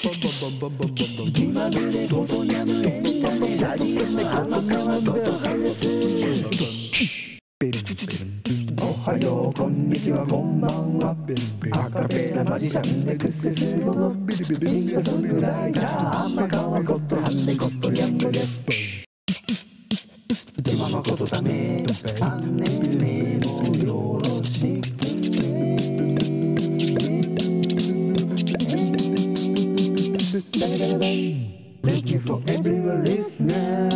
気まぐれごとやむエンタメラリウム天川ととかですおはようこんにちはこんばんはアカペラマジシャンでクセスゴのシンガーソングライター天川ゴッドハンデゴッドヤングです今のことだめチャンネル Thank you for everyone listener.